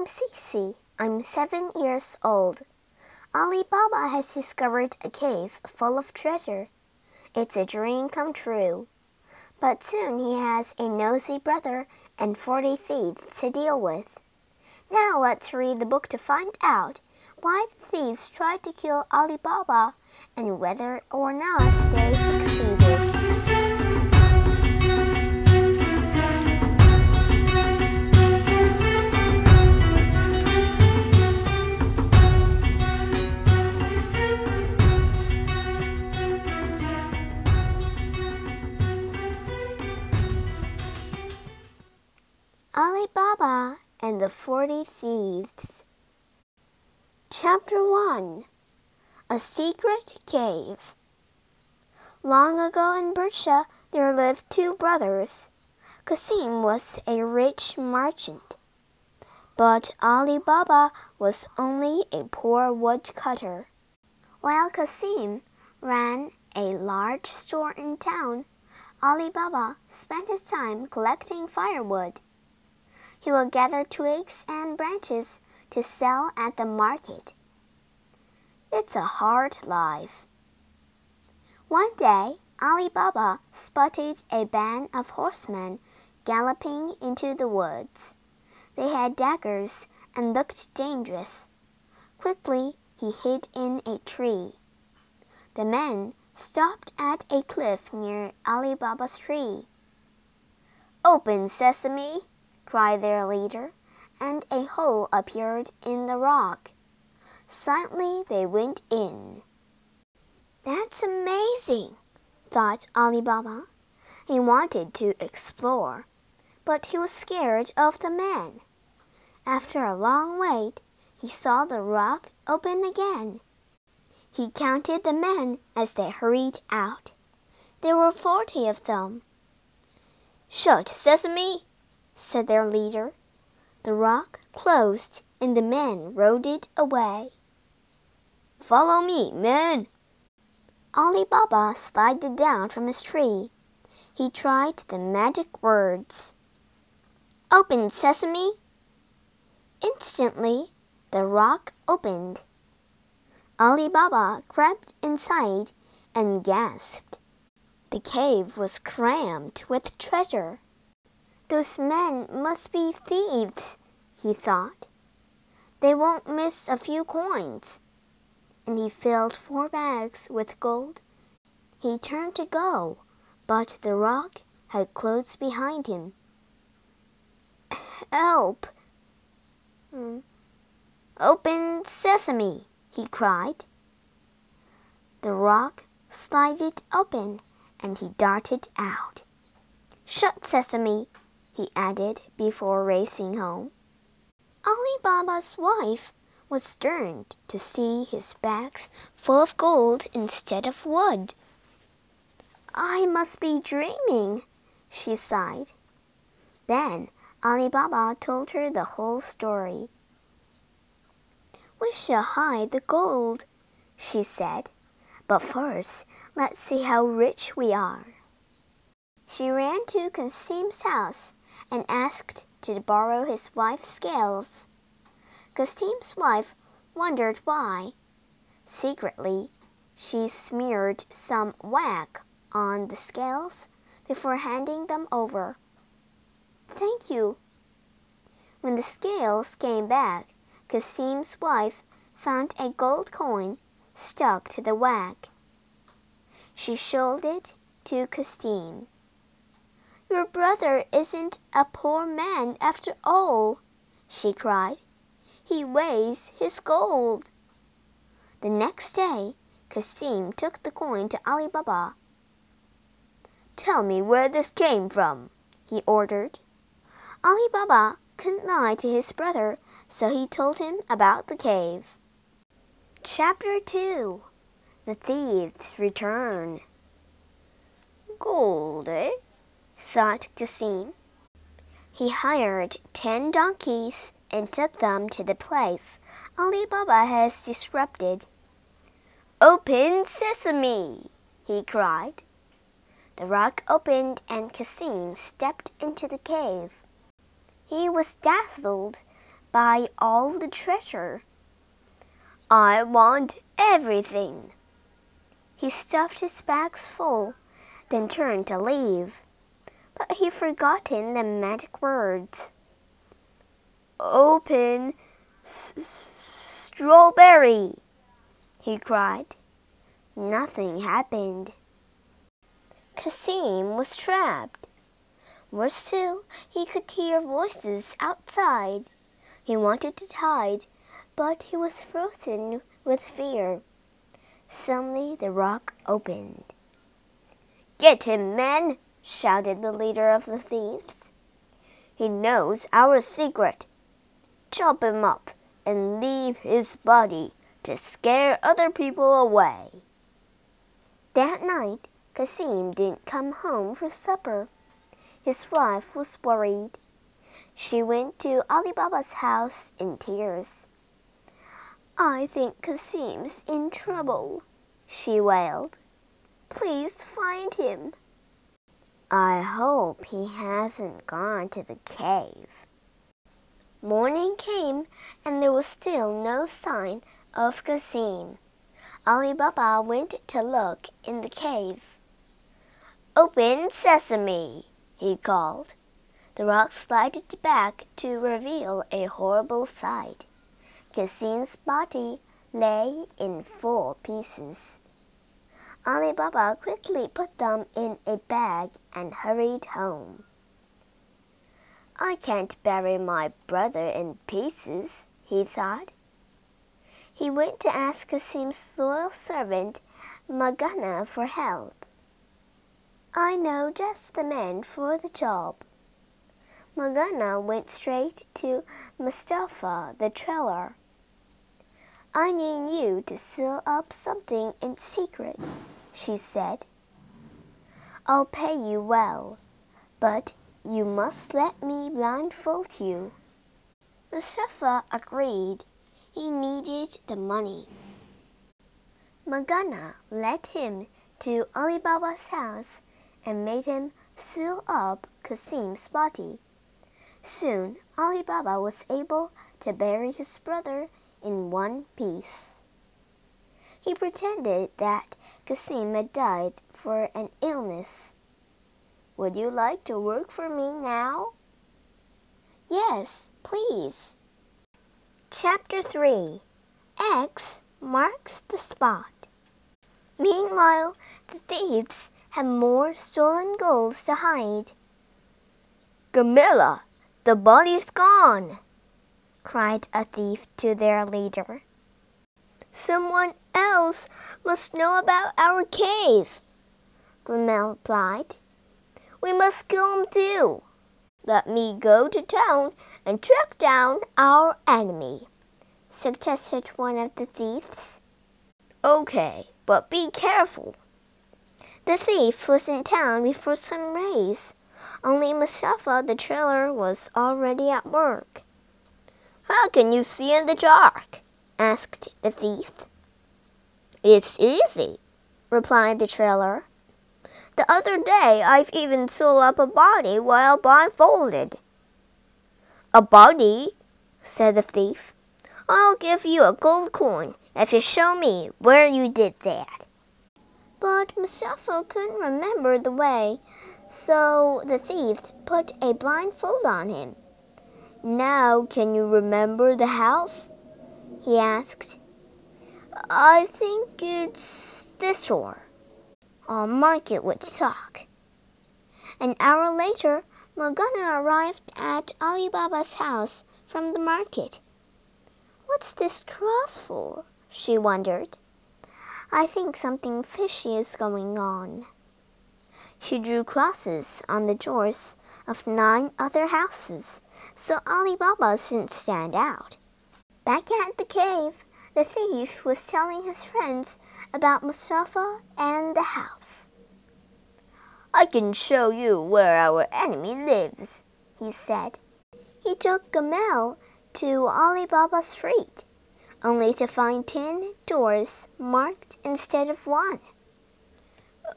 I'm Cici. I'm seven years old. Ali Baba has discovered a cave full of treasure. It's a dream come true. But soon he has a nosy brother and forty thieves to deal with. Now let's read the book to find out why the thieves tried to kill Ali Baba and whether or not they succeeded. Ali Baba and the Forty Thieves. Chapter 1 A Secret Cave. Long ago in Persia there lived two brothers. Kasim was a rich merchant, but Ali Baba was only a poor woodcutter. While Kasim ran a large store in town, Ali Baba spent his time collecting firewood. He will gather twigs and branches to sell at the market. It's a hard life. One day, Ali Baba spotted a band of horsemen galloping into the woods. They had daggers and looked dangerous. Quickly, he hid in a tree. The men stopped at a cliff near Ali Baba's tree. Open, sesame! Cried their leader, and a hole appeared in the rock. Silently they went in. That's amazing, thought Ali Baba. He wanted to explore, but he was scared of the men. After a long wait, he saw the rock open again. He counted the men as they hurried out. There were forty of them. Shut, Sesame! Said their leader. The rock closed and the men rode it away. Follow me, men! Ali Baba slided down from his tree. He tried the magic words. Open, sesame! Instantly, the rock opened. Ali Baba crept inside and gasped. The cave was crammed with treasure. Those men must be thieves, he thought. They won't miss a few coins. And he filled four bags with gold. He turned to go, but the rock had closed behind him. Help! Hmm. Open sesame, he cried. The rock slided open and he darted out. Shut, sesame, he added before racing home. Ali Baba's wife was stunned to see his bags full of gold instead of wood. I must be dreaming, she sighed. Then Ali Baba told her the whole story. We shall hide the gold, she said. But first, let's see how rich we are. She ran to Kasim's house and asked to borrow his wife's scales. Kasim's wife wondered why. Secretly, she smeared some wax on the scales before handing them over. Thank you. When the scales came back, Kasim's wife found a gold coin stuck to the wax. She showed it to Kasim. Your brother isn't a poor man after all, she cried. He weighs his gold. The next day, Kasim took the coin to Ali Baba. Tell me where this came from, he ordered. Ali Baba couldn't lie to his brother, so he told him about the cave. Chapter 2 The Thieves Return. Gold, eh? Thought Cassim. He hired ten donkeys and took them to the place Ali Baba has disrupted. Open sesame! he cried. The rock opened and Cassim stepped into the cave. He was dazzled by all the treasure. I want everything. He stuffed his bags full, then turned to leave. But he forgotten the magic words. Open s- strawberry, he cried. Nothing happened. Cassim was trapped. Worse still, he could hear voices outside. He wanted to hide, but he was frozen with fear. Suddenly the rock opened. Get him, men! Shouted the leader of the thieves. He knows our secret. Chop him up and leave his body to scare other people away. That night, Cassim didn't come home for supper. His wife was worried. She went to Ali Baba's house in tears. I think Cassim's in trouble, she wailed. Please find him. I hope he hasn't gone to the cave. Morning came, and there was still no sign of Cassim. Ali Baba went to look in the cave. Open sesame, he called. The rock slided back to reveal a horrible sight. Cassim's body lay in four pieces. Ali Baba quickly put them in a bag and hurried home. I can't bury my brother in pieces, he thought. He went to ask Cassim's loyal servant, Morgana, for help. I know just the man for the job. Morgana went straight to Mustafa, the tailor. I need you to seal up something in secret, she said. I'll pay you well, but you must let me blindfold you. Mustafa agreed he needed the money. Morgana led him to Ali Baba's house and made him seal up Cassim's body. Soon Ali Baba was able to bury his brother in one piece. He pretended that Cassim had died for an illness. Would you like to work for me now? Yes, please. Chapter 3 X marks the spot. Meanwhile, the thieves had more stolen golds to hide. Gamilla, the body's gone, cried a thief to their leader. Someone else must know about our cave, Gramel replied. We must kill him too. Let me go to town and track down our enemy, suggested one of the thieves. Okay, but be careful. The thief was in town before sunrise. Only Mustafa, the tailor, was already at work. How can you see in the dark? asked the thief. It's easy, replied the tailor. The other day I've even sewn up a body while blindfolded. A body? said the thief. I'll give you a gold coin if you show me where you did that. But Mustafa couldn't remember the way, so the thief put a blindfold on him. Now can you remember the house? he asked. I think it's this door. I'll mark it with chalk. An hour later, Morgana arrived at Ali Baba's house from the market. What's this cross for? she wondered. I think something fishy is going on. She drew crosses on the doors of nine other houses so Ali Baba shouldn't stand out. Back at the cave, the thief was telling his friends about Mustafa and the house. I can show you where our enemy lives, he said. He took Gamal to Ali Baba's street, only to find ten doors marked instead of one.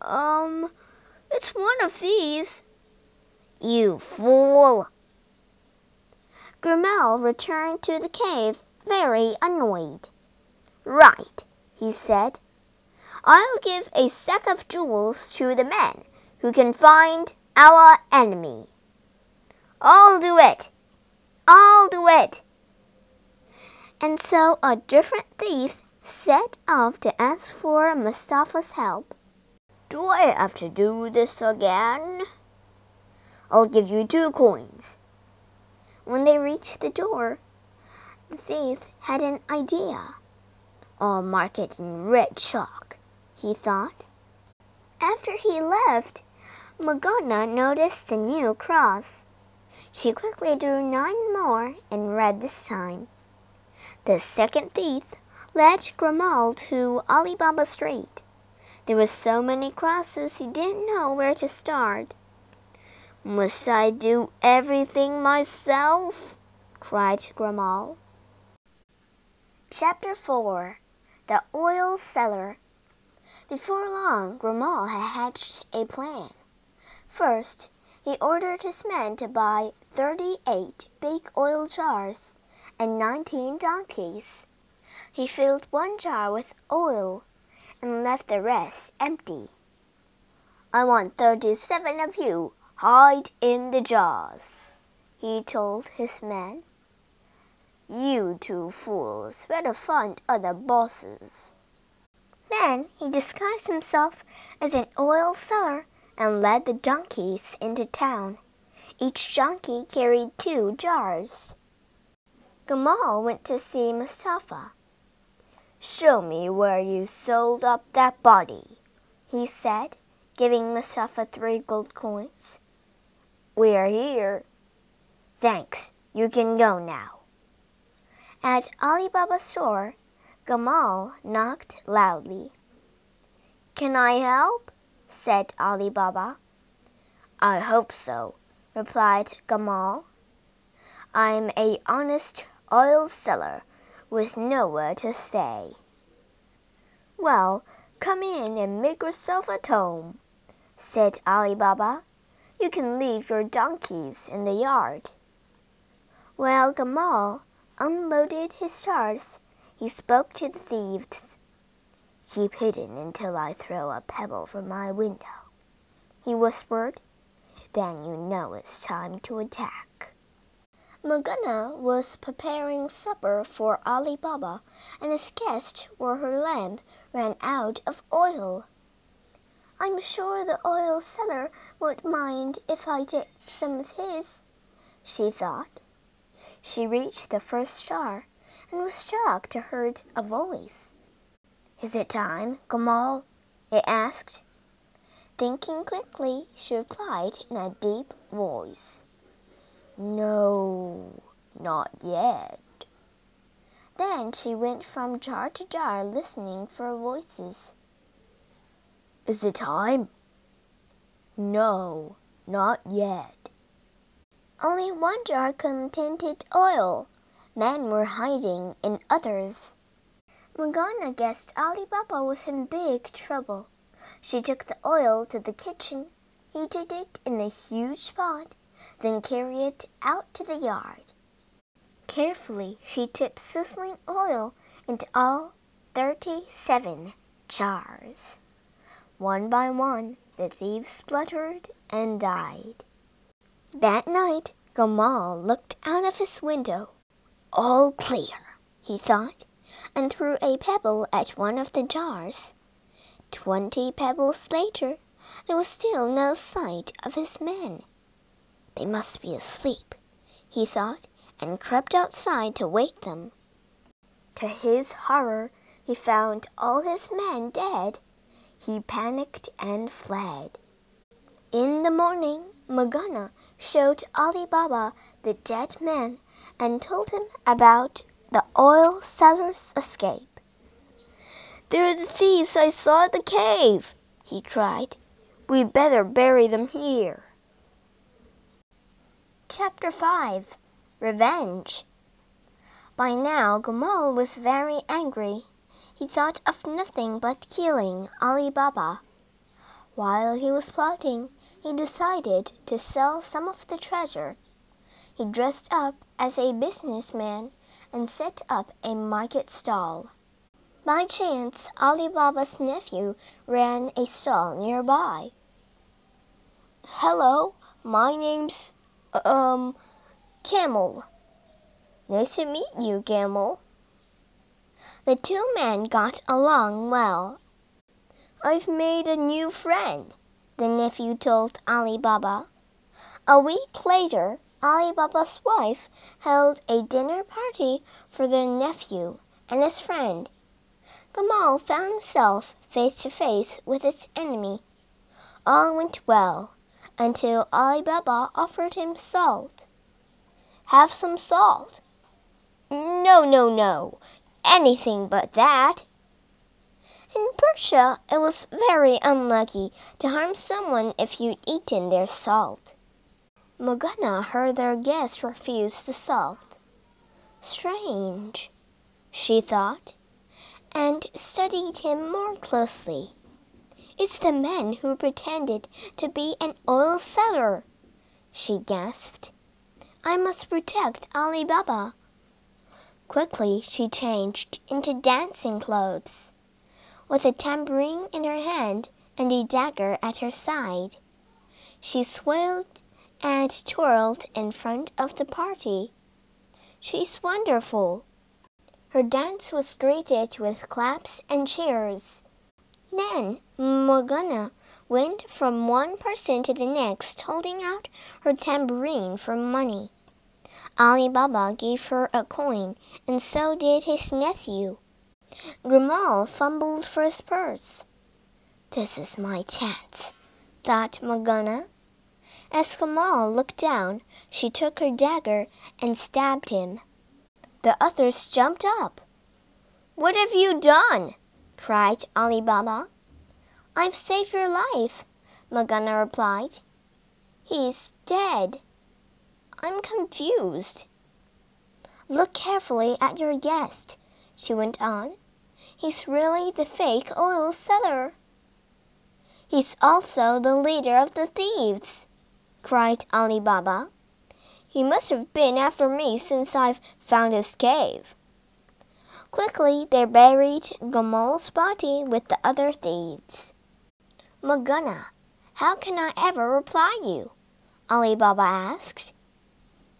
Um, it's one of these. You fool! Gurmel returned to the cave very annoyed. Right, he said. I'll give a sack of jewels to the man who can find our enemy. I'll do it. I'll do it. And so a different thief set off to ask for Mustafa's help. Do I have to do this again? I'll give you two coins. When they reached the door, the thief had an idea. I'll mark it in red chalk, he thought. After he left, Morgana noticed the new cross. She quickly drew nine more and read this time. The second thief led Gurmel to Ali Baba Street. There were so many crosses he didn't know where to start. Must I do everything myself? cried Gurmel. Chapter 4 The Oil Seller Before long, Gurmel had hatched a plan. First, he ordered his men to buy 38 big oil jars and 19 donkeys. He filled one jar with oil and left the rest empty. I want 37 of you hide in the jars, he told his men. You two fools better find other bosses. Then he disguised himself as an oil seller and led the donkeys into town. Each donkey carried two jars. Gamal went to see Mustafa. Show me where you sold up that body, he said, giving Mustafa three gold coins. We are here. Thanks, you can go now. At Ali Baba's store, Gamal knocked loudly. Can I help? said Ali Baba. I hope so, replied Gamal. I'm a honest oil seller with nowhere to stay. Well, come in and make yourself at home, said Ali Baba. You can leave your donkeys in the yard. Well, Gamal unloaded his jars, he spoke to the thieves. Keep hidden until I throw a pebble from my window, he whispered. Then you know it's time to attack. Morgana was preparing supper for Ali Baba, and his guest, where her lamp ran out of oil. I'm sure the oil seller won't mind if I take some of his, she thought. She reached the first jar and was shocked to hear a voice. Is it time, Gamal? it asked. Thinking quickly, she replied in a deep voice. No, not yet. Then she went from jar to jar listening for voices. Is it time? No, not yet. Only one jar contained oil. Men were hiding in others. Morgana guessed Ali Baba was in big trouble. She took the oil to the kitchen, heated it in a huge pot, then carried it out to the yard. Carefully, she tipped sizzling oil into all thirty-seven jars. One by one, the thieves spluttered and died. That night, Gamal looked out of his window. All clear, he thought and threw a pebble at one of the jars. Twenty pebbles later, there was still no sight of his men. They must be asleep, he thought, and crept outside to wake them. To his horror, he found all his men dead. He panicked and fled. In the morning, Morgana showed Ali Baba the dead man and told him about the oil seller's escape. They're the thieves I saw at the cave, he cried. We'd better bury them here. Chapter 5 Revenge By now, Gamal was very angry. He thought of nothing but killing Ali Baba. While he was plotting, he decided to sell some of the treasure he dressed up as a businessman and set up a market stall. By chance, Ali Baba's nephew ran a stall nearby. Hello, my name's, um, Camel. Nice to meet you, Camel. The two men got along well. I've made a new friend, the nephew told Ali Baba. A week later, Ali Baba's wife held a dinner party for their nephew and his friend. The Gamal found himself face to face with its enemy. All went well until Ali Baba offered him salt. Have some salt. No, no, no. Anything but that. In Persia, it was very unlucky to harm someone if you'd eaten their salt. Morgana heard their guest refuse the salt. Strange, she thought, and studied him more closely. It's the man who pretended to be an oil seller, she gasped. I must protect Ali Baba. Quickly, she changed into dancing clothes. With a tambourine in her hand and a dagger at her side, she swayed and twirled in front of the party. She's wonderful. Her dance was greeted with claps and cheers. Then Morgana went from one person to the next, holding out her tambourine for money. Ali Baba gave her a coin, and so did his nephew. Gamal fumbled for his purse. This is my chance, thought Morgana. As Gamal looked down, she took her dagger and stabbed him. The others jumped up. What have you done? cried Ali Baba. I've saved your life, Morgana replied. He's dead. I'm confused. Look carefully at your guest, she went on. He's really the fake oil seller. He's also the leader of the thieves cried Ali Baba. He must have been after me since I've found his cave. Quickly they buried Gamal's body with the other thieves. Morgana, how can I ever reply you? Ali Baba asked.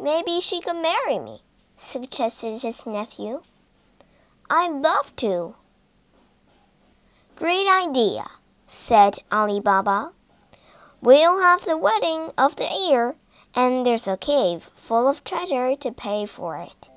Maybe she could marry me, suggested his nephew. I'd love to. Great idea, said Ali Baba. We'll have the wedding of the year, and there's a cave full of treasure to pay for it.